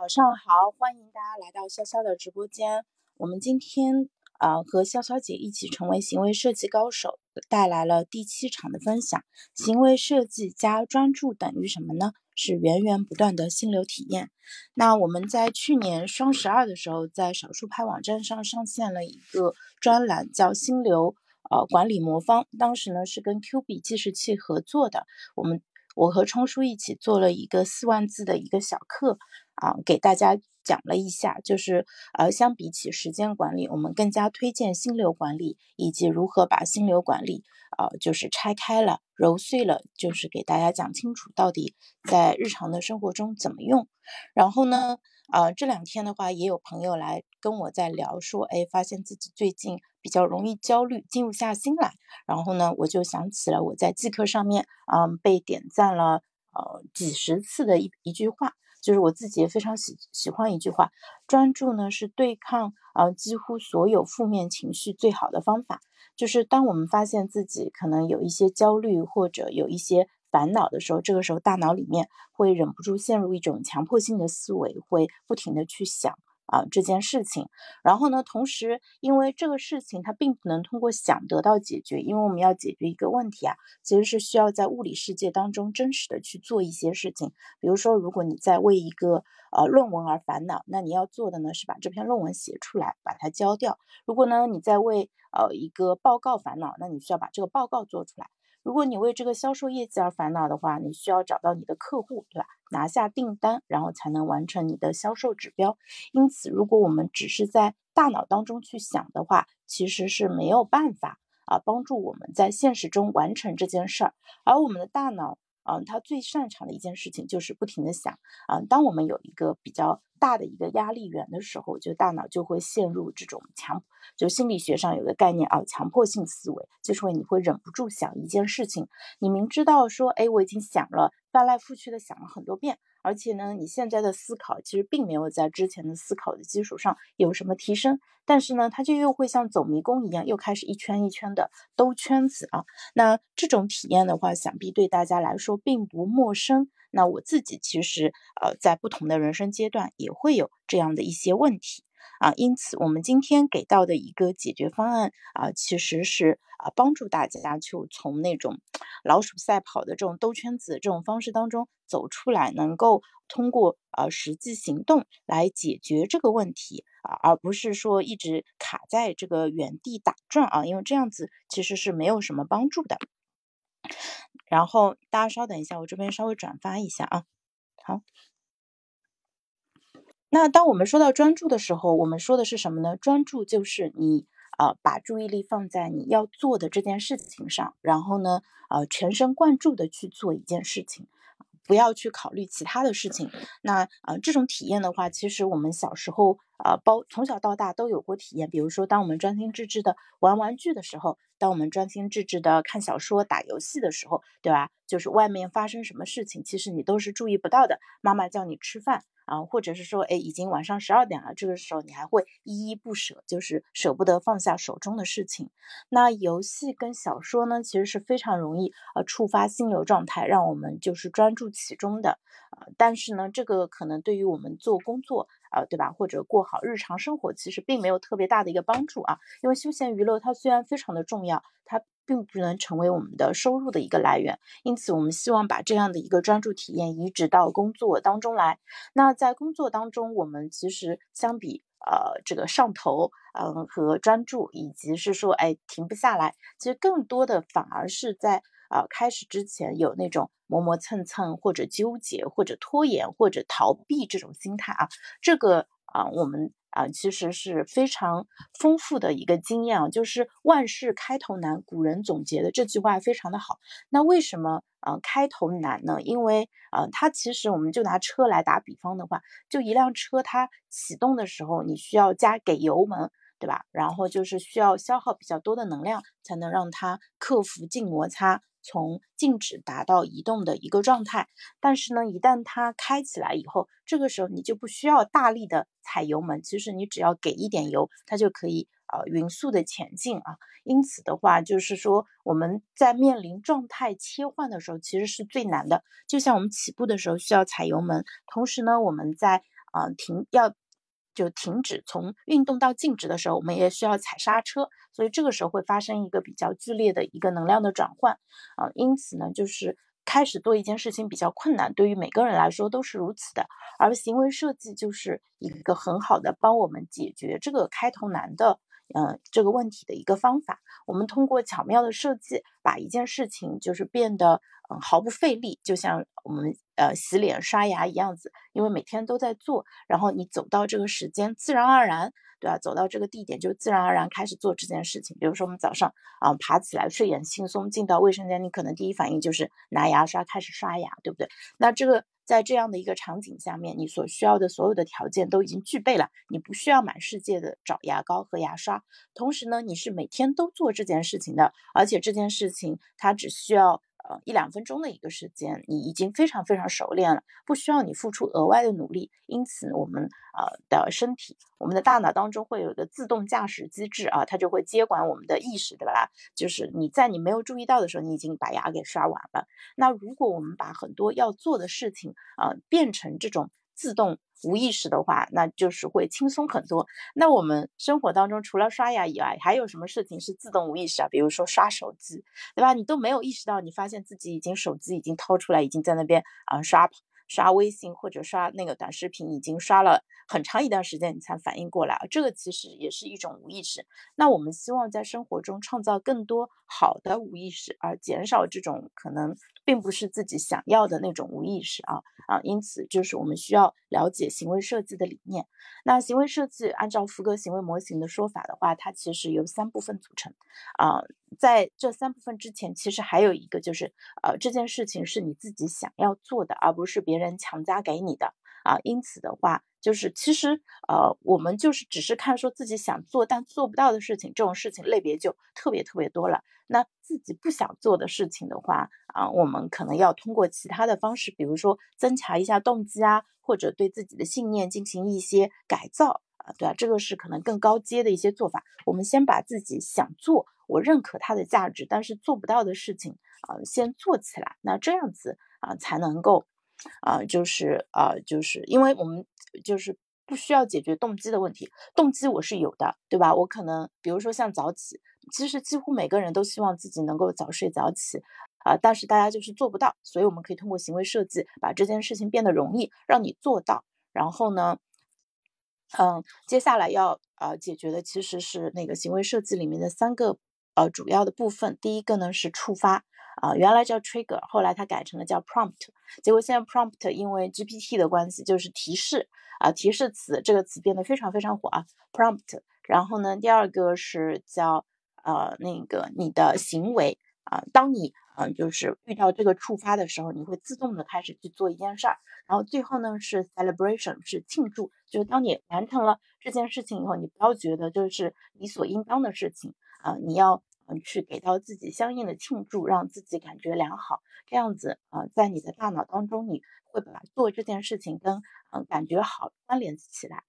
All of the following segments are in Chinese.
早上好，欢迎大家来到潇潇的直播间。我们今天啊和潇潇姐一起成为行为设计高手，带来了第七场的分享。行为设计加专注等于什么呢？是源源不断的心流体验。那我们在去年双十二的时候，在少数派网站上上线了一个专栏，叫心流呃管理魔方。当时呢是跟 Q 币计时器合作的，我们。我和冲叔一起做了一个四万字的一个小课，啊，给大家讲了一下，就是呃，相比起时间管理，我们更加推荐心流管理，以及如何把心流管理，啊，就是拆开了、揉碎了，就是给大家讲清楚到底在日常的生活中怎么用。然后呢？啊，这两天的话，也有朋友来跟我在聊，说，哎，发现自己最近比较容易焦虑，静不下心来。然后呢，我就想起了我在季课上面，嗯，被点赞了，呃，几十次的一一句话，就是我自己也非常喜喜欢一句话：专注呢是对抗啊几乎所有负面情绪最好的方法。就是当我们发现自己可能有一些焦虑，或者有一些。烦恼的时候，这个时候大脑里面会忍不住陷入一种强迫性的思维，会不停的去想啊这件事情。然后呢，同时因为这个事情它并不能通过想得到解决，因为我们要解决一个问题啊，其实是需要在物理世界当中真实的去做一些事情。比如说，如果你在为一个呃论文而烦恼，那你要做的呢是把这篇论文写出来，把它交掉。如果呢你在为呃一个报告烦恼，那你需要把这个报告做出来。如果你为这个销售业绩而烦恼的话，你需要找到你的客户，对吧？拿下订单，然后才能完成你的销售指标。因此，如果我们只是在大脑当中去想的话，其实是没有办法啊帮助我们在现实中完成这件事儿。而我们的大脑。嗯，他最擅长的一件事情就是不停的想。嗯，当我们有一个比较大的一个压力源的时候，就大脑就会陷入这种强，就心理学上有个概念啊，强迫性思维，就是会你会忍不住想一件事情，你明知道说，哎，我已经想了，翻来覆去的想了很多遍。而且呢，你现在的思考其实并没有在之前的思考的基础上有什么提升，但是呢，它就又会像走迷宫一样，又开始一圈一圈的兜圈子啊。那这种体验的话，想必对大家来说并不陌生。那我自己其实呃，在不同的人生阶段也会有这样的一些问题。啊，因此我们今天给到的一个解决方案啊，其实是啊帮助大家就从那种老鼠赛跑的这种兜圈子这种方式当中走出来，能够通过呃实际行动来解决这个问题啊，而不是说一直卡在这个原地打转啊，因为这样子其实是没有什么帮助的。然后大家稍等一下，我这边稍微转发一下啊，好。那当我们说到专注的时候，我们说的是什么呢？专注就是你啊，把注意力放在你要做的这件事情上，然后呢，呃，全神贯注的去做一件事情，不要去考虑其他的事情。那呃，这种体验的话，其实我们小时候啊，包从小到大都有过体验。比如说，当我们专心致志的玩玩具的时候，当我们专心致志的看小说、打游戏的时候，对吧？就是外面发生什么事情，其实你都是注意不到的。妈妈叫你吃饭。啊，或者是说，哎，已经晚上十二点了，这个时候你还会依依不舍，就是舍不得放下手中的事情。那游戏跟小说呢，其实是非常容易呃触发心流状态，让我们就是专注其中的。呃，但是呢，这个可能对于我们做工作啊，对吧，或者过好日常生活，其实并没有特别大的一个帮助啊。因为休闲娱乐它虽然非常的重要，它。并不能成为我们的收入的一个来源，因此我们希望把这样的一个专注体验移植到工作当中来。那在工作当中，我们其实相比呃这个上头，嗯和专注，以及是说哎停不下来，其实更多的反而是在呃开始之前有那种磨磨蹭蹭，或者纠结，或者拖延，或者逃避这种心态啊。这个啊我们。啊，其实是非常丰富的一个经验啊，就是万事开头难，古人总结的这句话非常的好。那为什么啊开头难呢？因为啊，它其实我们就拿车来打比方的话，就一辆车它启动的时候，你需要加给油门，对吧？然后就是需要消耗比较多的能量，才能让它克服静摩擦。从静止达到移动的一个状态，但是呢，一旦它开起来以后，这个时候你就不需要大力的踩油门，其实你只要给一点油，它就可以呃匀速的前进啊。因此的话，就是说我们在面临状态切换的时候，其实是最难的。就像我们起步的时候需要踩油门，同时呢，我们在啊停要就停止从运动到静止的时候，我们也需要踩刹车，所以这个时候会发生一个比较剧烈的一个能量的转换啊，因此呢，就是开始做一件事情比较困难，对于每个人来说都是如此的，而行为设计就是一个很好的帮我们解决这个开头难的。嗯，这个问题的一个方法，我们通过巧妙的设计，把一件事情就是变得嗯毫不费力，就像我们呃洗脸刷牙一样子，因为每天都在做，然后你走到这个时间，自然而然，对吧？走到这个地点就自然而然开始做这件事情。比如说我们早上啊爬起来睡眼惺忪进到卫生间，你可能第一反应就是拿牙刷开始刷牙，对不对？那这个。在这样的一个场景下面，你所需要的所有的条件都已经具备了，你不需要满世界的找牙膏和牙刷。同时呢，你是每天都做这件事情的，而且这件事情它只需要。一两分钟的一个时间，你已经非常非常熟练了，不需要你付出额外的努力。因此，我们呃的身体，我们的大脑当中会有一个自动驾驶机制啊，它就会接管我们的意识，对吧？就是你在你没有注意到的时候，你已经把牙给刷完了。那如果我们把很多要做的事情啊变成这种自动。无意识的话，那就是会轻松很多。那我们生活当中除了刷牙以外，还有什么事情是自动无意识啊？比如说刷手机，对吧？你都没有意识到，你发现自己已经手机已经掏出来，已经在那边啊刷刷微信或者刷那个短视频，已经刷了很长一段时间，你才反应过来。这个其实也是一种无意识。那我们希望在生活中创造更多好的无意识，而减少这种可能。并不是自己想要的那种无意识啊啊，因此就是我们需要了解行为设计的理念。那行为设计按照福格行为模型的说法的话，它其实由三部分组成啊。在这三部分之前，其实还有一个就是呃，这件事情是你自己想要做的，而不是别人强加给你的啊。因此的话，就是其实呃，我们就是只是看说自己想做但做不到的事情，这种事情类别就特别特别多了。那自己不想做的事情的话啊，我们可能要通过其他的方式，比如说增强一下动机啊，或者对自己的信念进行一些改造啊，对啊，这个是可能更高阶的一些做法。我们先把自己想做，我认可它的价值，但是做不到的事情啊，先做起来。那这样子啊，才能够啊，就是啊，就是因为我们就是不需要解决动机的问题，动机我是有的，对吧？我可能比如说像早起。其实几乎每个人都希望自己能够早睡早起，啊，但是大家就是做不到，所以我们可以通过行为设计把这件事情变得容易，让你做到。然后呢，嗯，接下来要呃解决的其实是那个行为设计里面的三个呃主要的部分。第一个呢是触发，啊，原来叫 trigger，后来它改成了叫 prompt，结果现在 prompt 因为 GPT 的关系就是提示啊，提示词这个词变得非常非常火啊，prompt。然后呢，第二个是叫呃，那个你的行为啊，当你嗯就是遇到这个触发的时候，你会自动的开始去做一件事儿。然后最后呢是 celebration，是庆祝，就是当你完成了这件事情以后，你不要觉得就是理所应当的事情啊，你要去给到自己相应的庆祝，让自己感觉良好。这样子啊，在你的大脑当中，你会把做这件事情跟嗯感觉好关联起来。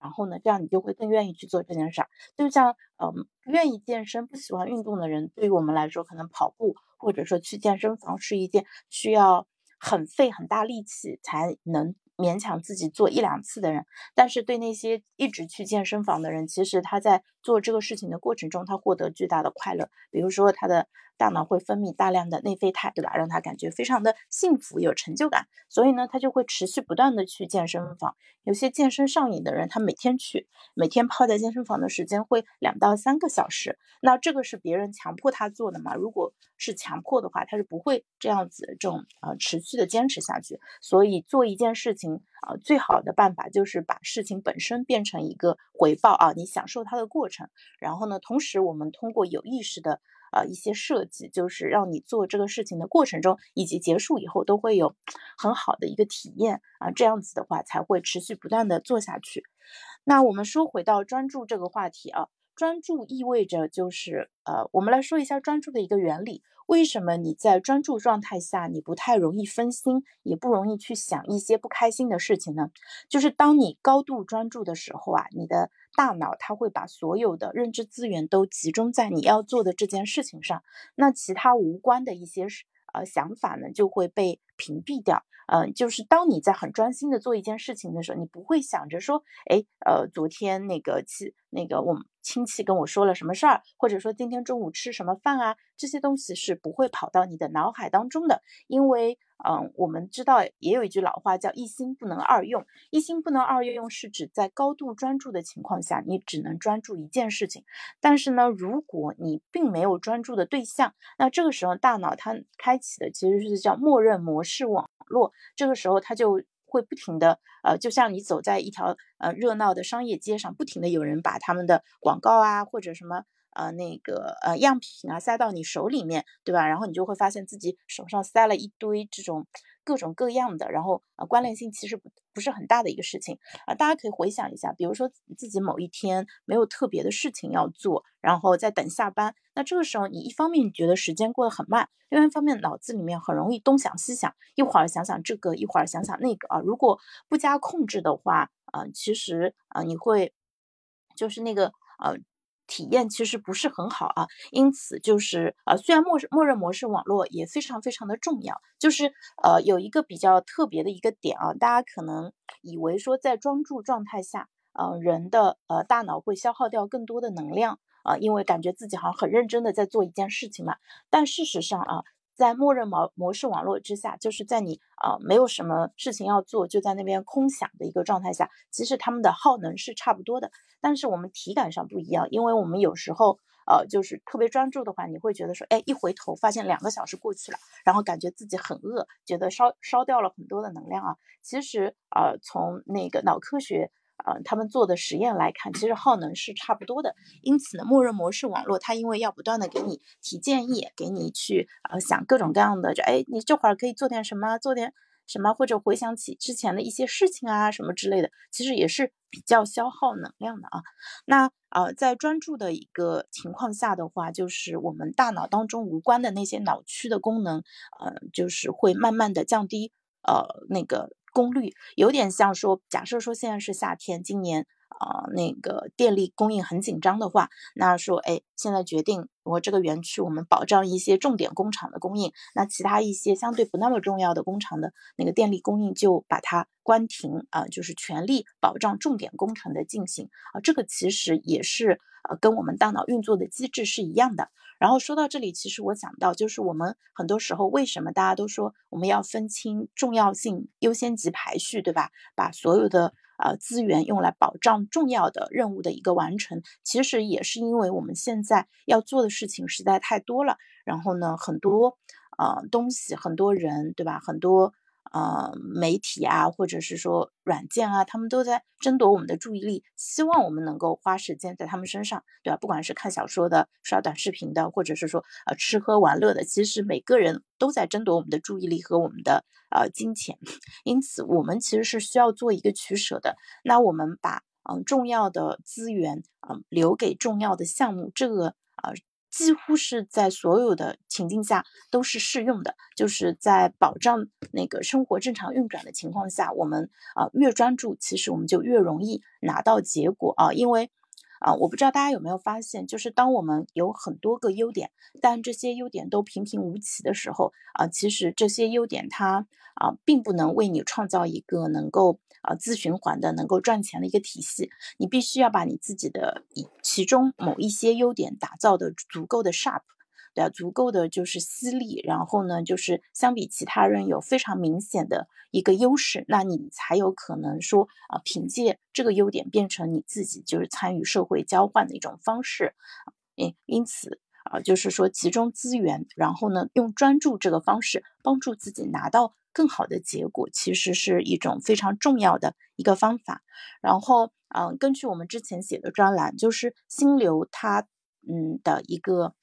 然后呢，这样你就会更愿意去做这件事儿。就像，嗯，愿意健身、不喜欢运动的人，对于我们来说，可能跑步或者说去健身房是一件需要很费很大力气才能勉强自己做一两次的人。但是对那些一直去健身房的人，其实他在做这个事情的过程中，他获得巨大的快乐。比如说他的。大脑会分泌大量的内啡肽，对吧？让他感觉非常的幸福、有成就感，所以呢，他就会持续不断的去健身房。有些健身上瘾的人，他每天去，每天泡在健身房的时间会两到三个小时。那这个是别人强迫他做的嘛？如果是强迫的话，他是不会这样子这种呃持续的坚持下去。所以做一件事情啊，最好的办法就是把事情本身变成一个回报啊，你享受它的过程。然后呢，同时我们通过有意识的。呃，一些设计就是让你做这个事情的过程中以及结束以后都会有很好的一个体验啊，这样子的话才会持续不断的做下去。那我们说回到专注这个话题啊，专注意味着就是呃，我们来说一下专注的一个原理。为什么你在专注状态下你不太容易分心，也不容易去想一些不开心的事情呢？就是当你高度专注的时候啊，你的大脑它会把所有的认知资源都集中在你要做的这件事情上，那其他无关的一些呃想法呢就会被屏蔽掉。嗯，就是当你在很专心的做一件事情的时候，你不会想着说，哎，呃，昨天那个亲那个我们亲戚跟我说了什么事儿，或者说今天中午吃什么饭啊，这些东西是不会跑到你的脑海当中的，因为。嗯，我们知道也有一句老话叫“一心不能二用”。一心不能二用是指在高度专注的情况下，你只能专注一件事情。但是呢，如果你并没有专注的对象，那这个时候大脑它开启的其实是叫默认模式是网络。这个时候它就会不停的，呃，就像你走在一条呃热闹的商业街上，不停的有人把他们的广告啊或者什么。呃，那个呃样品啊，塞到你手里面，对吧？然后你就会发现自己手上塞了一堆这种各种各样的，然后呃关联性其实不不是很大的一个事情啊。大家可以回想一下，比如说自己某一天没有特别的事情要做，然后在等下班，那这个时候你一方面你觉得时间过得很慢，另外一方面脑子里面很容易东想西想，一会儿想想这个，一会儿想想那个啊。如果不加控制的话，啊，其实啊你会就是那个呃。体验其实不是很好啊，因此就是呃，虽然默默认模式网络也非常非常的重要，就是呃有一个比较特别的一个点啊，大家可能以为说在专注状态下，呃人的呃大脑会消耗掉更多的能量啊，因为感觉自己好像很认真的在做一件事情嘛，但事实上啊。在默认模模式网络之下，就是在你啊没有什么事情要做，就在那边空想的一个状态下，其实他们的耗能是差不多的，但是我们体感上不一样，因为我们有时候呃就是特别专注的话，你会觉得说，哎，一回头发现两个小时过去了，然后感觉自己很饿，觉得烧烧掉了很多的能量啊。其实呃从那个脑科学。呃，他们做的实验来看，其实耗能是差不多的。因此呢，默认模式网络它因为要不断的给你提建议，给你去呃想各种各样的，就哎，你这会儿可以做点什么，做点什么，或者回想起之前的一些事情啊什么之类的，其实也是比较消耗能量的啊。那呃，在专注的一个情况下的话，就是我们大脑当中无关的那些脑区的功能，呃，就是会慢慢的降低，呃，那个。功率。有点像说，假设说现在是夏天，今年啊那个电力供应很紧张的话，那说哎，现在决定我这个园区我们保障一些重点工厂的供应，那其他一些相对不那么重要的工厂的那个电力供应就把它关停啊，就是全力保障重点工程的进行啊，这个其实也是呃跟我们大脑运作的机制是一样的。然后说到这里，其实我想到就是我们很多时候为什么大家都说我们要分清重要性、优先级排序，对吧？把所有的呃资源用来保障重要的任务的一个完成，其实也是因为我们现在要做的事情实在太多了。然后呢，很多呃东西、很多人，对吧？很多。呃，媒体啊，或者是说软件啊，他们都在争夺我们的注意力，希望我们能够花时间在他们身上，对吧？不管是看小说的、刷短视频的，或者是说呃吃喝玩乐的，其实每个人都在争夺我们的注意力和我们的呃金钱。因此，我们其实是需要做一个取舍的。那我们把嗯重要的资源嗯留给重要的项目，这个。几乎是在所有的情境下都是适用的，就是在保障那个生活正常运转的情况下，我们啊越专注，其实我们就越容易拿到结果啊，因为啊，我不知道大家有没有发现，就是当我们有很多个优点，但这些优点都平平无奇的时候啊，其实这些优点它啊并不能为你创造一个能够。啊，自循环的能够赚钱的一个体系，你必须要把你自己的其中某一些优点打造的足够的 sharp，对，足够的就是犀利，然后呢，就是相比其他人有非常明显的一个优势，那你才有可能说啊，凭借这个优点变成你自己就是参与社会交换的一种方式，因因此。啊，就是说集中资源，然后呢，用专注这个方式帮助自己拿到更好的结果，其实是一种非常重要的一个方法。然后，嗯，根据我们之前写的专栏，就是心流它，嗯的一个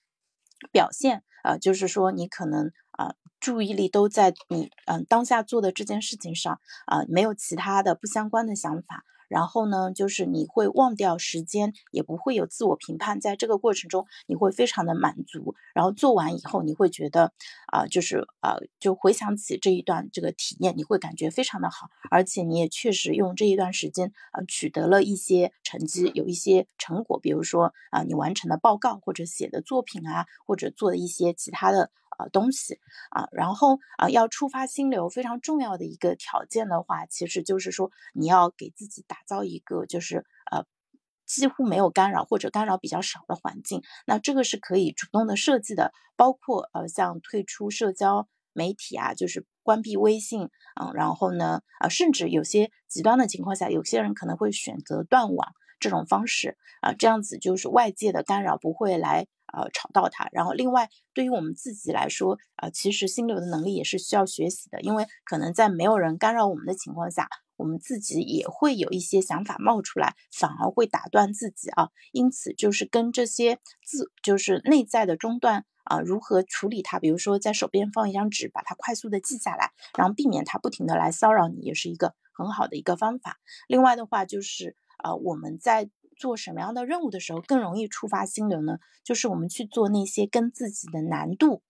表现，啊，就是说你可能啊注意力都在你嗯当下做的这件事情上，啊，没有其他的不相关的想法。然后呢，就是你会忘掉时间，也不会有自我评判，在这个过程中，你会非常的满足。然后做完以后，你会觉得啊，就是啊，就回想起这一段这个体验，你会感觉非常的好，而且你也确实用这一段时间啊，取得了一些成绩，有一些成果，比如说啊，你完成的报告或者写的作品啊，或者做的一些其他的呃东西啊。然后啊，要触发心流非常重要的一个条件的话，其实就是说你要给自己打造一个就是呃几乎没有干扰或者干扰比较少的环境。那这个是可以主动的设计的，包括呃像退出社交媒体啊，就是关闭微信，嗯，然后呢啊，甚至有些极端的情况下，有些人可能会选择断网。这种方式啊，这样子就是外界的干扰不会来呃吵到他。然后另外，对于我们自己来说啊，其实心流的能力也是需要学习的，因为可能在没有人干扰我们的情况下，我们自己也会有一些想法冒出来，反而会打断自己啊。因此，就是跟这些自就是内在的中断啊，如何处理它？比如说在手边放一张纸，把它快速的记下来，然后避免它不停的来骚扰你，也是一个很好的一个方法。另外的话就是。啊，我们在做什么样的任务的时候更容易触发心流呢？就是我们去做那些跟自己的难度，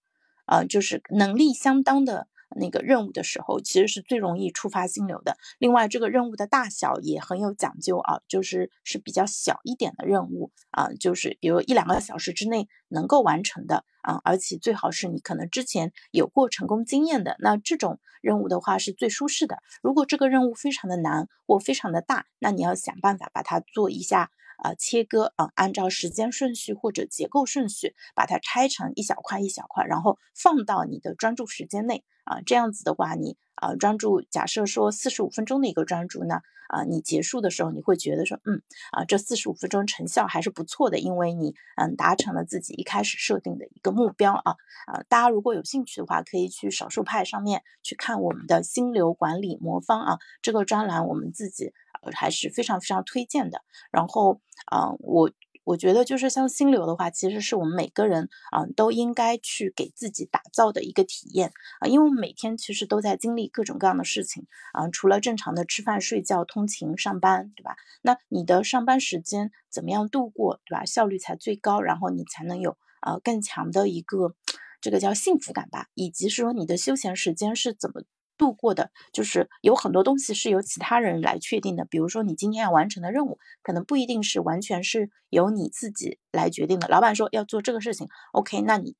呃，就是能力相当的。那个任务的时候，其实是最容易触发心流的。另外，这个任务的大小也很有讲究啊，就是是比较小一点的任务啊，就是比如一两个小时之内能够完成的啊，而且最好是你可能之前有过成功经验的。那这种任务的话是最舒适的。如果这个任务非常的难或非常的大，那你要想办法把它做一下。啊，切割啊，按照时间顺序或者结构顺序，把它拆成一小块一小块，然后放到你的专注时间内啊。这样子的话，你啊专注，假设说四十五分钟的一个专注呢，啊，你结束的时候你会觉得说，嗯啊，这四十五分钟成效还是不错的，因为你嗯达成了自己一开始设定的一个目标啊啊。大家如果有兴趣的话，可以去少数派上面去看我们的心流管理魔方啊，这个专栏我们自己。还是非常非常推荐的。然后，啊，我我觉得就是像心流的话，其实是我们每个人啊都应该去给自己打造的一个体验啊，因为我们每天其实都在经历各种各样的事情啊，除了正常的吃饭、睡觉、通勤、上班，对吧？那你的上班时间怎么样度过，对吧？效率才最高，然后你才能有呃更强的一个这个叫幸福感吧，以及说你的休闲时间是怎么。度过的，就是有很多东西是由其他人来确定的。比如说，你今天要完成的任务，可能不一定是完全是由你自己来决定的。老板说要做这个事情，OK，那你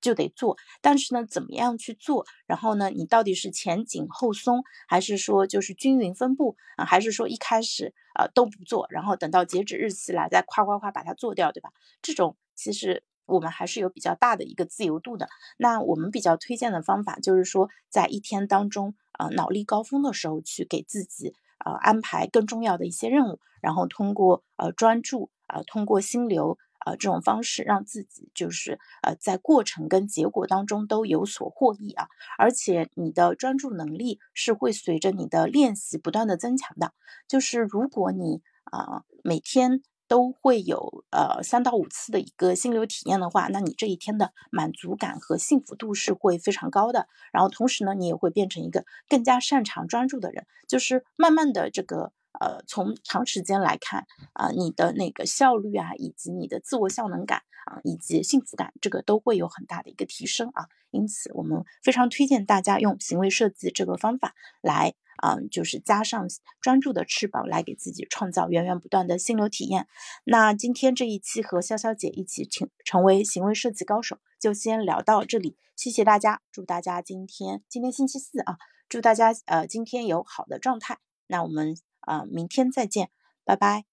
就得做。但是呢，怎么样去做？然后呢，你到底是前紧后松，还是说就是均匀分布啊？还是说一开始啊都不做，然后等到截止日期来再夸夸夸把它做掉，对吧？这种其实。我们还是有比较大的一个自由度的。那我们比较推荐的方法就是说，在一天当中，呃，脑力高峰的时候去给自己呃安排更重要的一些任务，然后通过呃专注啊，通过心流啊这种方式，让自己就是呃在过程跟结果当中都有所获益啊。而且你的专注能力是会随着你的练习不断的增强的。就是如果你啊每天。都会有呃三到五次的一个心流体验的话，那你这一天的满足感和幸福度是会非常高的。然后同时呢，你也会变成一个更加擅长专注的人。就是慢慢的这个呃，从长时间来看啊，你的那个效率啊，以及你的自我效能感啊，以及幸福感，这个都会有很大的一个提升啊。因此，我们非常推荐大家用行为设计这个方法来。嗯，就是加上专注的翅膀来给自己创造源源不断的心流体验。那今天这一期和潇潇姐一起成成为行为设计高手，就先聊到这里。谢谢大家，祝大家今天今天星期四啊，祝大家呃今天有好的状态。那我们啊明天再见，拜拜。